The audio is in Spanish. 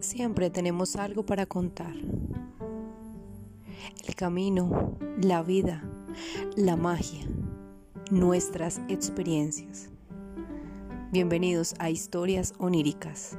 siempre tenemos algo para contar. El camino, la vida, la magia, nuestras experiencias. Bienvenidos a Historias Oníricas.